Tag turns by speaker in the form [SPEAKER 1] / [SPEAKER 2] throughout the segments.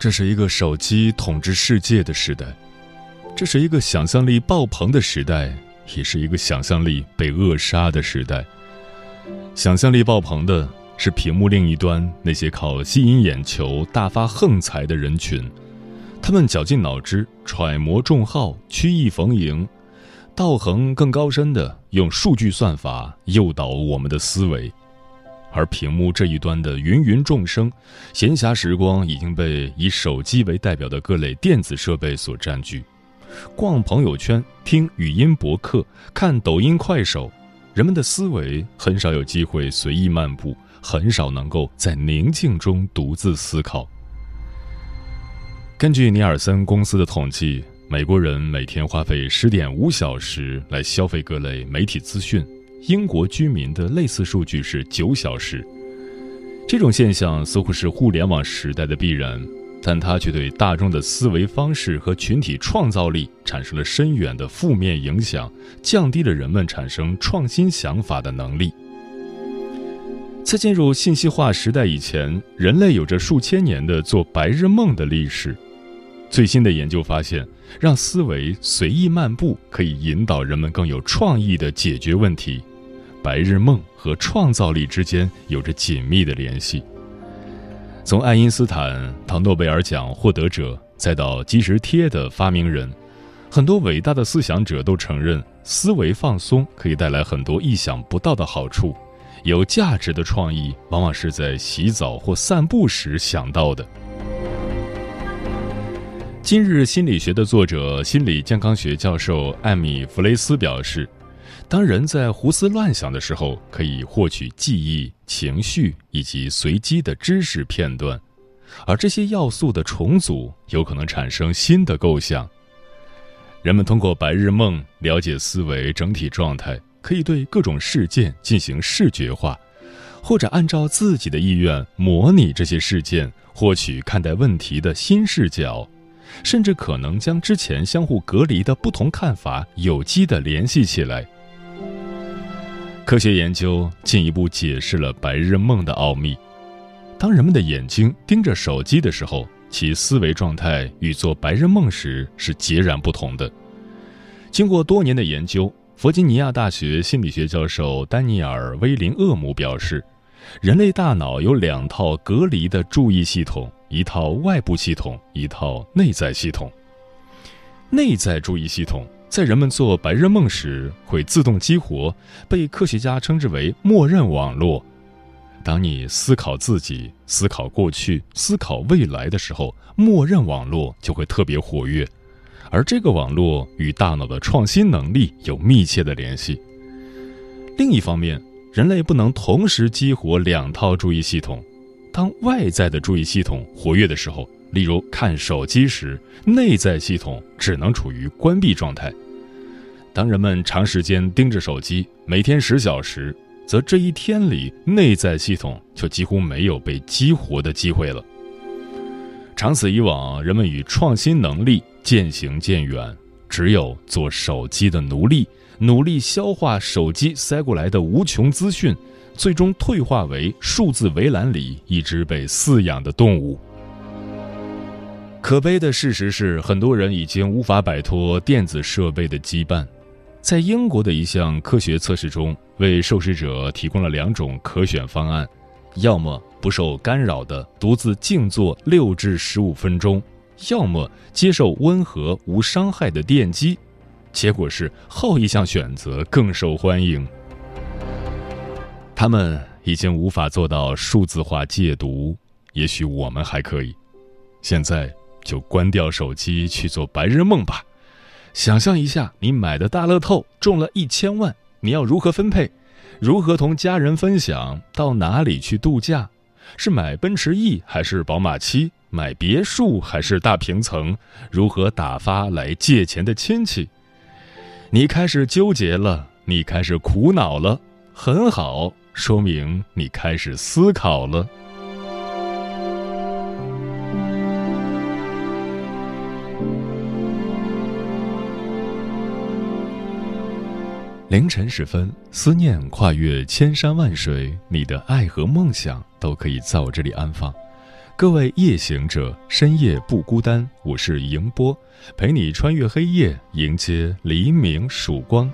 [SPEAKER 1] 这是一个手机统治世界的时代，这是一个想象力爆棚的时代，也是一个想象力被扼杀的时代。想象力爆棚的是屏幕另一端那些靠吸引眼球大发横财的人群，他们绞尽脑汁揣摩众号，曲意逢迎，道行更高深的用数据算法诱导我们的思维。而屏幕这一端的芸芸众生，闲暇时光已经被以手机为代表的各类电子设备所占据。逛朋友圈、听语音博客、看抖音、快手，人们的思维很少有机会随意漫步，很少能够在宁静中独自思考。根据尼尔森公司的统计，美国人每天花费十点五小时来消费各类媒体资讯。英国居民的类似数据是九小时。这种现象似乎是互联网时代的必然，但它却对大众的思维方式和群体创造力产生了深远的负面影响，降低了人们产生创新想法的能力。在进入信息化时代以前，人类有着数千年的做白日梦的历史。最新的研究发现，让思维随意漫步可以引导人们更有创意的解决问题。白日梦和创造力之间有着紧密的联系。从爱因斯坦到诺贝尔奖获得者，再到即时贴的发明人，很多伟大的思想者都承认，思维放松可以带来很多意想不到的好处。有价值的创意往往是在洗澡或散步时想到的。今日心理学的作者、心理健康学教授艾米·弗雷斯表示。当人在胡思乱想的时候，可以获取记忆、情绪以及随机的知识片段，而这些要素的重组有可能产生新的构想。人们通过白日梦了解思维整体状态，可以对各种事件进行视觉化，或者按照自己的意愿模拟这些事件，获取看待问题的新视角，甚至可能将之前相互隔离的不同看法有机地联系起来。科学研究进一步解释了白日梦的奥秘。当人们的眼睛盯着手机的时候，其思维状态与做白日梦时是截然不同的。经过多年的研究，弗吉尼亚大学心理学教授丹尼尔·威林厄姆表示，人类大脑有两套隔离的注意系统：一套外部系统，一套内在系统。内在注意系统。在人们做白日梦时，会自动激活被科学家称之为“默认网络”。当你思考自己、思考过去、思考未来的时候，默认网络就会特别活跃，而这个网络与大脑的创新能力有密切的联系。另一方面，人类不能同时激活两套注意系统。当外在的注意系统活跃的时候，例如看手机时，内在系统只能处于关闭状态。当人们长时间盯着手机，每天十小时，则这一天里内在系统就几乎没有被激活的机会了。长此以往，人们与创新能力渐行渐远，只有做手机的奴隶，努力消化手机塞过来的无穷资讯，最终退化为数字围栏里一只被饲养的动物。可悲的事实是，很多人已经无法摆脱电子设备的羁绊。在英国的一项科学测试中，为受试者提供了两种可选方案：要么不受干扰的独自静坐六至十五分钟，要么接受温和无伤害的电击。结果是后一项选择更受欢迎。他们已经无法做到数字化戒毒，也许我们还可以。现在就关掉手机去做白日梦吧。想象一下，你买的大乐透中了一千万，你要如何分配？如何同家人分享？到哪里去度假？是买奔驰 E 还是宝马七？买别墅还是大平层？如何打发来借钱的亲戚？你开始纠结了，你开始苦恼了，很好，说明你开始思考了。凌晨时分，思念跨越千山万水，你的爱和梦想都可以在我这里安放。各位夜行者，深夜不孤单，我是迎波，陪你穿越黑夜，迎接黎明曙光。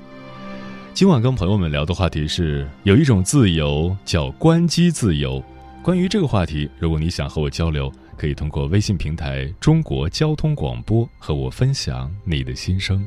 [SPEAKER 1] 今晚跟朋友们聊的话题是：有一种自由叫关机自由。关于这个话题，如果你想和我交流，可以通过微信平台“中国交通广播”和我分享你的心声。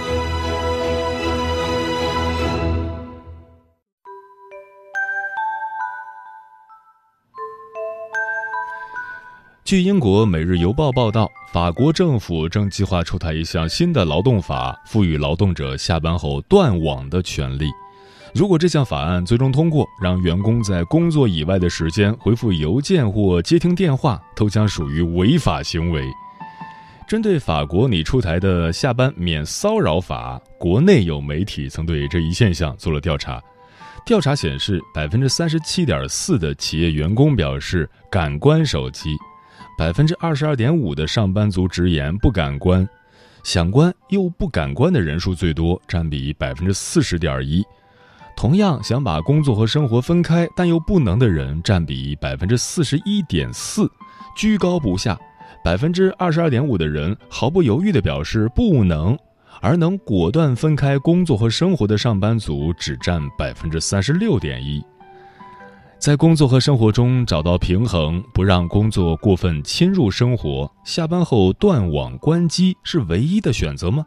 [SPEAKER 1] 据英国《每日邮报》报道，法国政府正计划出台一项新的劳动法，赋予劳动者下班后断网的权利。如果这项法案最终通过，让员工在工作以外的时间回复邮件或接听电话，都将属于违法行为。针对法国拟出台的下班免骚扰法，国内有媒体曾对这一现象做了调查。调查显示，百分之三十七点四的企业员工表示敢关手机。百分之二十二点五的上班族直言不敢关，想关又不敢关的人数最多，占比百分之四十点一。同样想把工作和生活分开但又不能的人占比百分之四十一点四，居高不下。百分之二十二点五的人毫不犹豫地表示不能，而能果断分开工作和生活的上班族只占百分之三十六点一。在工作和生活中找到平衡，不让工作过分侵入生活。下班后断网关机是唯一的选择吗？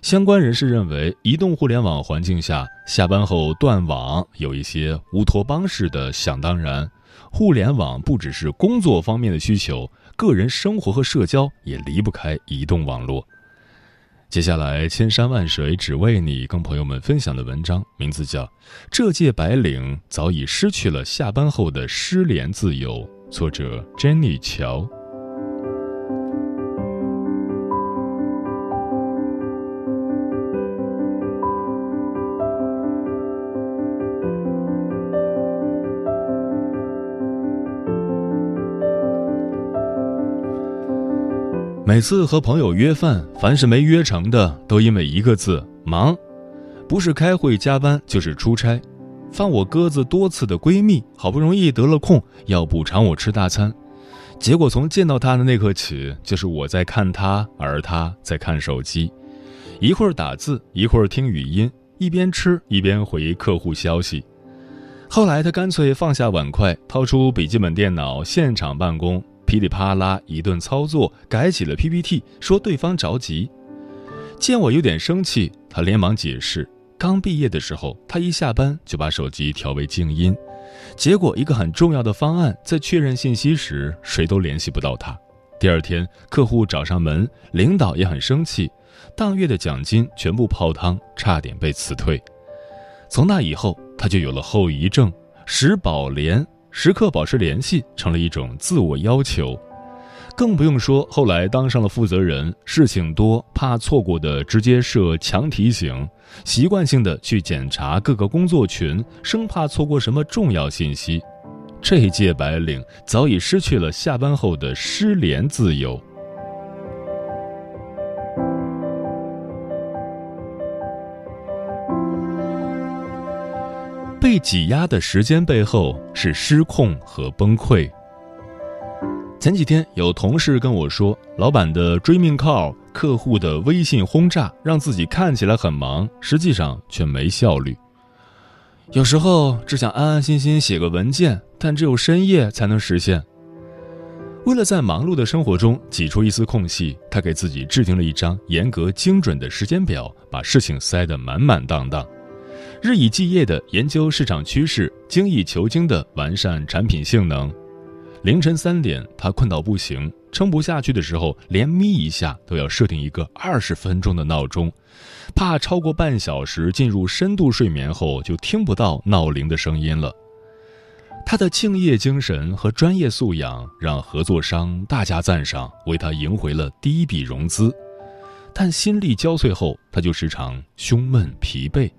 [SPEAKER 1] 相关人士认为，移动互联网环境下，下班后断网有一些乌托邦式的想当然。互联网不只是工作方面的需求，个人生活和社交也离不开移动网络。接下来，千山万水只为你，跟朋友们分享的文章名字叫《这届白领早已失去了下班后的失联自由》，作者珍妮乔。每次和朋友约饭，凡是没约成的，都因为一个字“忙”，不是开会加班，就是出差。放我鸽子多次的闺蜜，好不容易得了空，要补偿我吃大餐，结果从见到她的那刻起，就是我在看她，而她在看手机，一会儿打字，一会儿听语音，一边吃一边回客户消息。后来她干脆放下碗筷，掏出笔记本电脑，现场办公。噼里啪啦一顿操作，改起了 PPT，说对方着急。见我有点生气，他连忙解释：刚毕业的时候，他一下班就把手机调为静音，结果一个很重要的方案在确认信息时，谁都联系不到他。第二天，客户找上门，领导也很生气，当月的奖金全部泡汤，差点被辞退。从那以后，他就有了后遗症，时保联，时刻保持联系成了一种自我要求。更不用说后来当上了负责人，事情多，怕错过的直接设强提醒，习惯性的去检查各个工作群，生怕错过什么重要信息。这一届白领早已失去了下班后的失联自由。被挤压的时间背后是失控和崩溃。前几天有同事跟我说，老板的追命 call、客户的微信轰炸，让自己看起来很忙，实际上却没效率。有时候只想安安心心写个文件，但只有深夜才能实现。为了在忙碌的生活中挤出一丝空隙，他给自己制定了一张严格精准的时间表，把事情塞得满满当当，日以继夜地研究市场趋势，精益求精地完善产品性能。凌晨三点，他困到不行，撑不下去的时候，连眯一下都要设定一个二十分钟的闹钟，怕超过半小时进入深度睡眠后就听不到闹铃的声音了。他的敬业精神和专业素养让合作商大加赞赏，为他赢回了第一笔融资。但心力交瘁后，他就时常胸闷疲惫，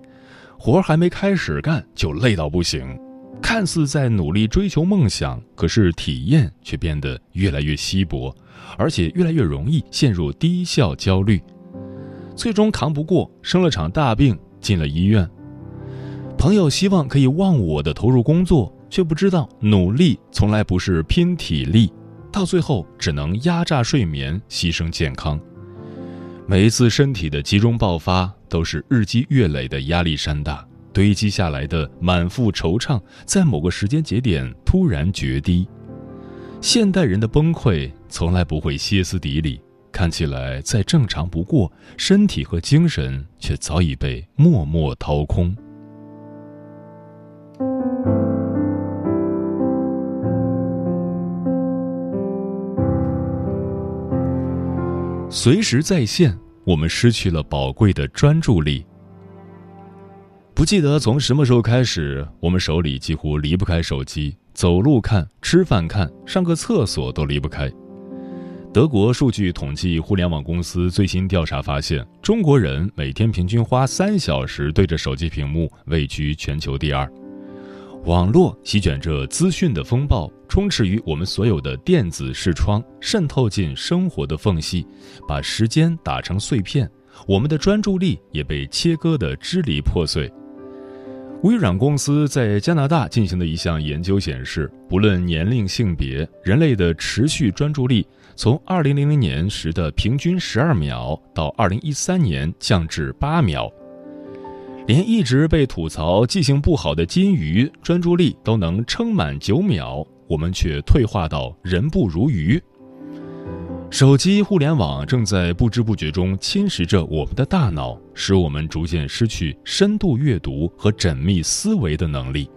[SPEAKER 1] 活还没开始干就累到不行。看似在努力追求梦想，可是体验却变得越来越稀薄，而且越来越容易陷入低效焦虑，最终扛不过，生了场大病，进了医院。朋友希望可以忘我的投入工作，却不知道努力从来不是拼体力，到最后只能压榨睡眠，牺牲健康。每一次身体的集中爆发，都是日积月累的压力山大。堆积下来的满腹惆怅，在某个时间节点突然决堤。现代人的崩溃从来不会歇斯底里，看起来再正常不过，身体和精神却早已被默默掏空。随时在线，我们失去了宝贵的专注力。不记得从什么时候开始，我们手里几乎离不开手机，走路看、吃饭看、上个厕所都离不开。德国数据统计互联网公司最新调查发现，中国人每天平均花三小时对着手机屏幕，位居全球第二。网络席卷着资讯的风暴，充斥于我们所有的电子视窗，渗透进生活的缝隙，把时间打成碎片，我们的专注力也被切割得支离破碎。微软公司在加拿大进行的一项研究显示，不论年龄、性别，人类的持续专注力从2000年时的平均12秒，到2013年降至8秒。连一直被吐槽记性不好的金鱼，专注力都能撑满9秒，我们却退化到人不如鱼。手机互联网正在不知不觉中侵蚀着我们的大脑，使我们逐渐失去深度阅读和缜密思维的能力。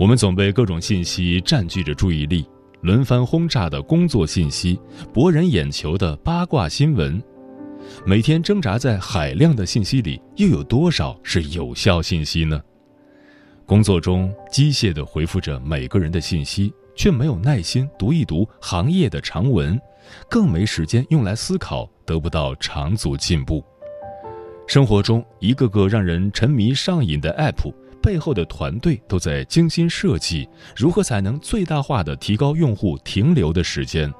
[SPEAKER 1] 我们总被各种信息占据着注意力，轮番轰炸的工作信息，博人眼球的八卦新闻，每天挣扎在海量的信息里，又有多少是有效信息呢？工作中机械地回复着每个人的信息，却没有耐心读一读行业的长文。更没时间用来思考，得不到长足进步。生活中一个个让人沉迷上瘾的 App 背后的团队都在精心设计，如何才能最大化的提高用户停留的时间。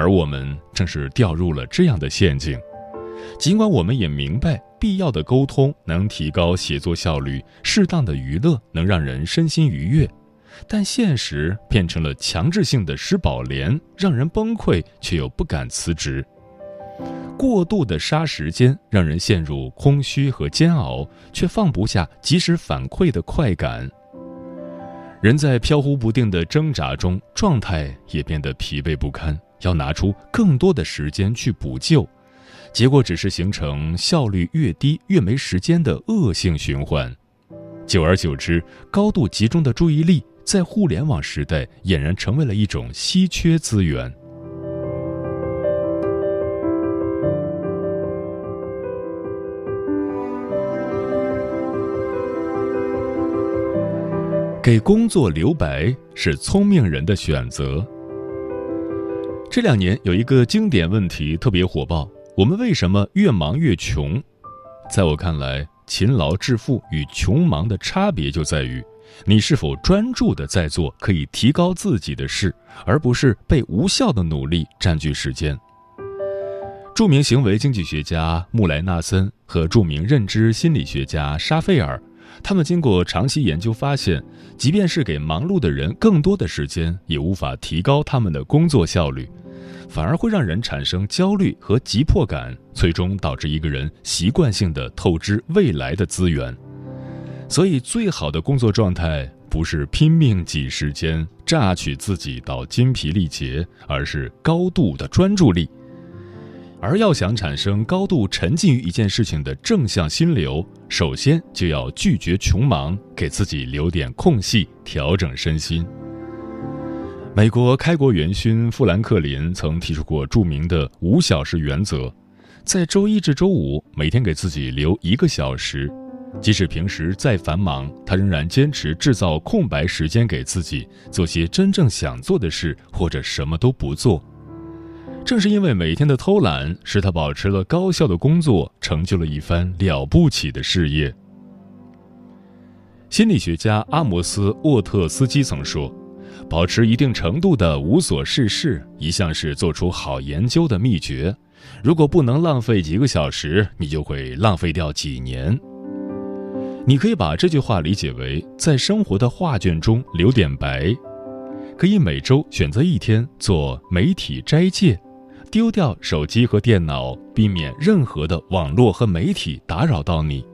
[SPEAKER 1] 而我们正是掉入了这样的陷阱。尽管我们也明白，必要的沟通能提高写作效率，适当的娱乐能让人身心愉悦。但现实变成了强制性的施宝莲，让人崩溃却又不敢辞职。过度的杀时间，让人陷入空虚和煎熬，却放不下及时反馈的快感。人在飘忽不定的挣扎中，状态也变得疲惫不堪，要拿出更多的时间去补救，结果只是形成效率越低越没时间的恶性循环。久而久之，高度集中的注意力。在互联网时代，俨然成为了一种稀缺资源。给工作留白是聪明人的选择。这两年有一个经典问题特别火爆：我们为什么越忙越穷？在我看来，勤劳致富与穷忙的差别就在于，你是否专注的在做可以提高自己的事，而不是被无效的努力占据时间。著名行为经济学家穆莱纳森和著名认知心理学家沙菲尔。他们经过长期研究发现，即便是给忙碌的人更多的时间，也无法提高他们的工作效率，反而会让人产生焦虑和急迫感，最终导致一个人习惯性的透支未来的资源。所以，最好的工作状态不是拼命挤时间、榨取自己到筋疲力竭，而是高度的专注力。而要想产生高度沉浸于一件事情的正向心流，首先就要拒绝穷忙，给自己留点空隙，调整身心。美国开国元勋富兰克林曾提出过著名的五小时原则，在周一至周五每天给自己留一个小时，即使平时再繁忙，他仍然坚持制造空白时间给自己，做些真正想做的事，或者什么都不做。正是因为每天的偷懒，使他保持了高效的工作，成就了一番了不起的事业。心理学家阿摩斯·沃特斯基曾说：“保持一定程度的无所事事，一向是做出好研究的秘诀。如果不能浪费几个小时，你就会浪费掉几年。”你可以把这句话理解为，在生活的画卷中留点白，可以每周选择一天做媒体斋戒。丢掉手机和电脑，避免任何的网络和媒体打扰到你。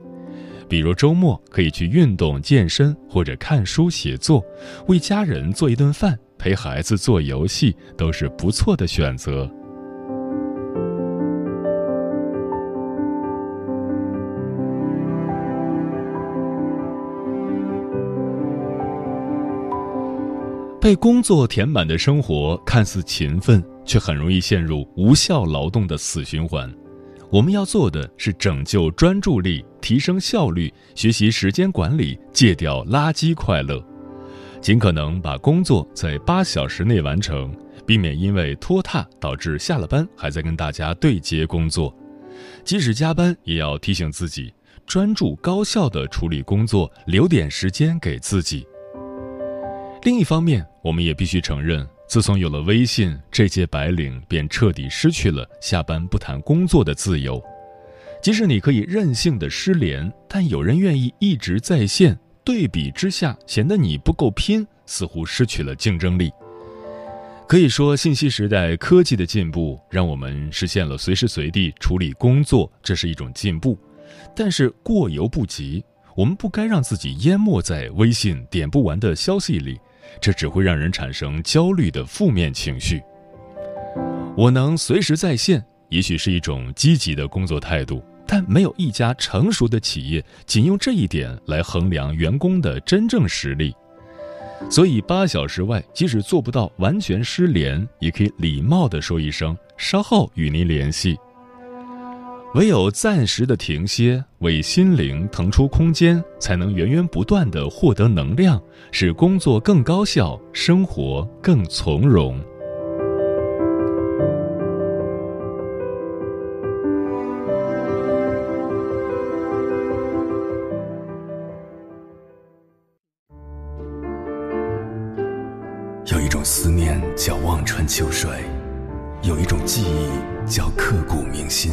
[SPEAKER 1] 比如周末可以去运动、健身，或者看书、写作，为家人做一顿饭，陪孩子做游戏，都是不错的选择。被工作填满的生活看似勤奋。却很容易陷入无效劳动的死循环。我们要做的是拯救专注力，提升效率，学习时间管理，戒掉垃圾快乐，尽可能把工作在八小时内完成，避免因为拖沓导致下了班还在跟大家对接工作。即使加班，也要提醒自己专注高效的处理工作，留点时间给自己。另一方面，我们也必须承认。自从有了微信，这届白领便彻底失去了下班不谈工作的自由。即使你可以任性的失联，但有人愿意一直在线，对比之下显得你不够拼，似乎失去了竞争力。可以说，信息时代科技的进步让我们实现了随时随地处理工作，这是一种进步。但是过犹不及，我们不该让自己淹没在微信点不完的消息里。这只会让人产生焦虑的负面情绪。我能随时在线，也许是一种积极的工作态度，但没有一家成熟的企业仅用这一点来衡量员工的真正实力。所以，八小时外，即使做不到完全失联，也可以礼貌地说一声“稍后与您联系”。唯有暂时的停歇，为心灵腾出空间，才能源源不断的获得能量，使工作更高效，生活更从容。
[SPEAKER 2] 有一种思念叫望穿秋水，有一种记忆叫刻骨铭心。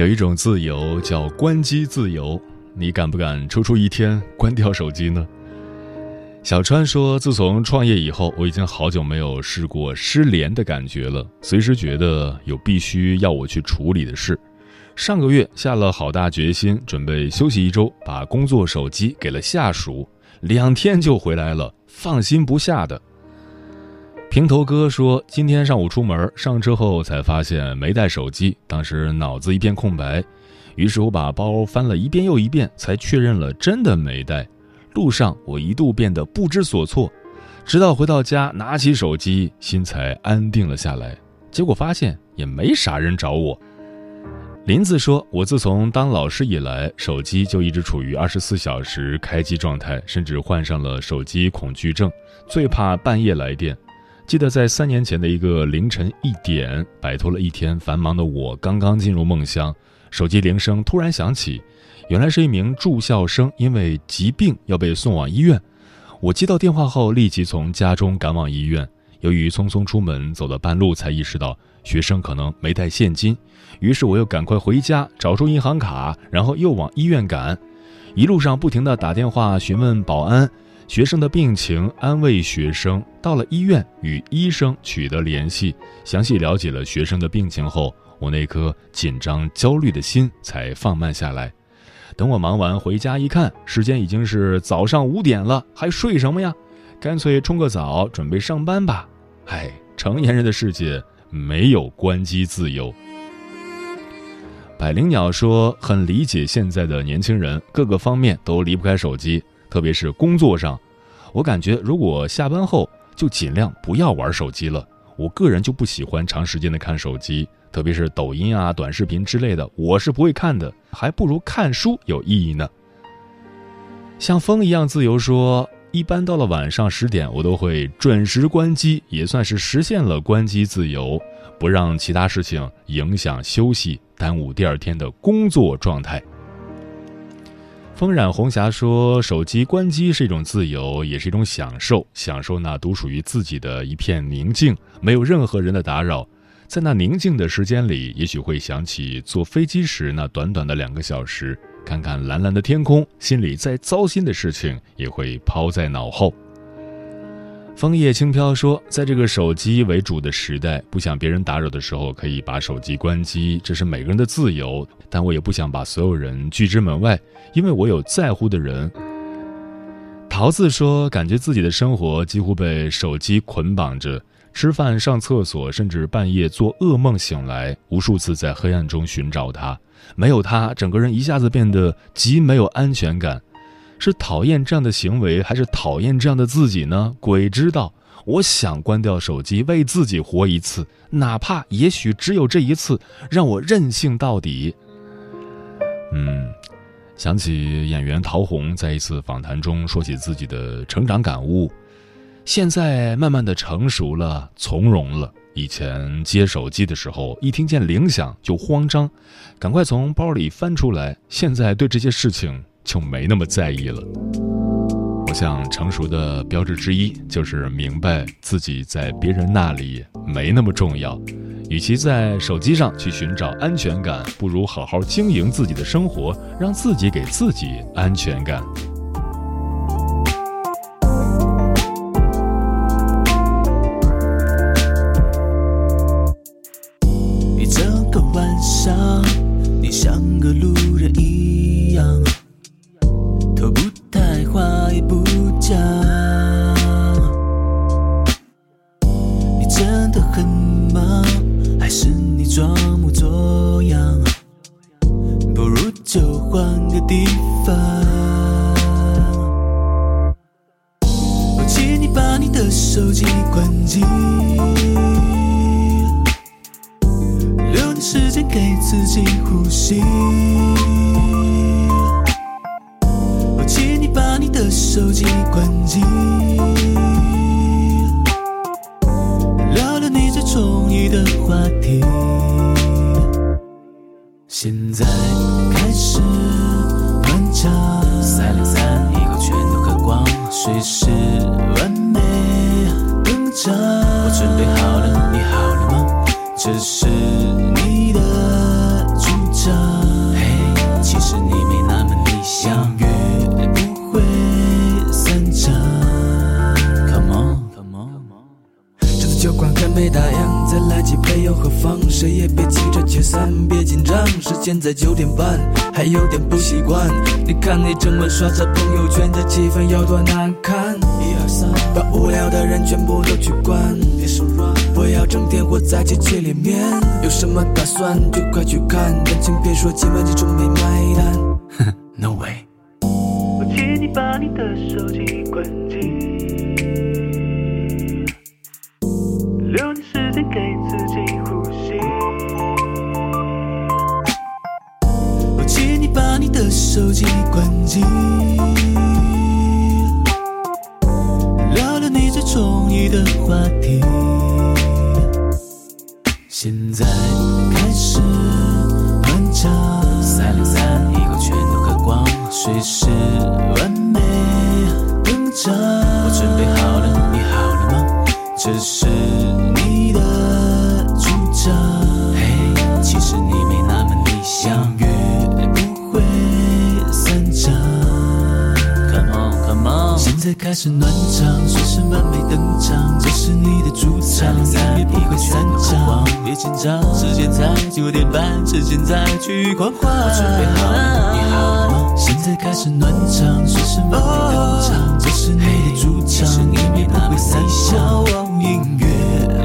[SPEAKER 1] 有一种自由叫关机自由，你敢不敢抽出一天关掉手机呢？小川说：“自从创业以后，我已经好久没有试过失联的感觉了，随时觉得有必须要我去处理的事。上个月下了好大决心，准备休息一周，把工作手机给了下属，两天就回来了，放心不下的。平头哥说：“今天上午出门，上车后才发现没带手机，当时脑子一片空白。于是我把包翻了一遍又一遍，才确认了真的没带。路上我一度变得不知所措，直到回到家拿起手机，心才安定了下来。结果发现也没啥人找我。”林子说：“我自从当老师以来，手机就一直处于二十四小时开机状态，甚至患上了手机恐惧症，最怕半夜来电。”记得在三年前的一个凌晨一点，摆脱了一天繁忙的我，刚刚进入梦乡，手机铃声突然响起，原来是一名住校生因为疾病要被送往医院。我接到电话后，立即从家中赶往医院。由于匆匆出门，走到半路才意识到学生可能没带现金，于是我又赶快回家找出银行卡，然后又往医院赶。一路上不停地打电话询问保安。学生的病情，安慰学生。到了医院，与医生取得联系，详细了解了学生的病情后，我那颗紧张焦虑的心才放慢下来。等我忙完回家一看，时间已经是早上五点了，还睡什么呀？干脆冲个澡，准备上班吧。唉，成年人的世界没有关机自由。百灵鸟说：“很理解现在的年轻人，各个方面都离不开手机。”特别是工作上，我感觉如果下班后就尽量不要玩手机了。我个人就不喜欢长时间的看手机，特别是抖音啊、短视频之类的，我是不会看的，还不如看书有意义呢。像风一样自由说，一般到了晚上十点，我都会准时关机，也算是实现了关机自由，不让其他事情影响休息，耽误第二天的工作状态。风染红霞说：“手机关机是一种自由，也是一种享受。享受那独属于自己的一片宁静，没有任何人的打扰。在那宁静的时间里，也许会想起坐飞机时那短短的两个小时，看看蓝蓝的天空，心里再糟心的事情也会抛在脑后。”枫叶轻飘说：“在这个手机为主的时代，不想别人打扰的时候，可以把手机关机，这是每个人的自由。但我也不想把所有人拒之门外，因为我有在乎的人。”桃子说：“感觉自己的生活几乎被手机捆绑着，吃饭、上厕所，甚至半夜做噩梦醒来，无数次在黑暗中寻找它。没有它，整个人一下子变得极没有安全感。”是讨厌这样的行为，还是讨厌这样的自己呢？鬼知道。我想关掉手机，为自己活一次，哪怕也许只有这一次，让我任性到底。嗯，想起演员陶虹在一次访谈中说起自己的成长感悟，现在慢慢的成熟了，从容了。以前接手机的时候，一听见铃响就慌张，赶快从包里翻出来。现在对这些事情。就没那么在意了。我想，成熟的标志之一就是明白自己在别人那里没那么重要。与其在手机上去寻找安全感，不如好好经营自己的生活，让自己给自己安全感。
[SPEAKER 3] 时间给自己呼吸。哦请你把你的手机关机。聊聊你最中意的话题。现在开始还差三两三一口全都喝光随时完美。登场。我准备好了你好了吗？这是九点半，还有点不习惯。你看你整晚刷着朋友圈，这气氛有多难看。一二三把无聊的人全部都去关。别手软，不要整天活在机器里面。有什么打算就快去看，但请别说今晚这种没买单。No way。
[SPEAKER 4] 我请你把你的手机关机，
[SPEAKER 3] 的手机关机，聊聊你最中意的话题。现在开始漫长，三零三一口全都喝光，随时完美登场。我准备好了，你好了吗？这是在开始暖场，随时完美登场，这是你的主场，音乐不会散场。别紧张，时间才九点半，趁现在去狂欢。我准备好了，你好了吗？现在开始暖场，随时完美登场，这是你的主场，音乐不会散场，音乐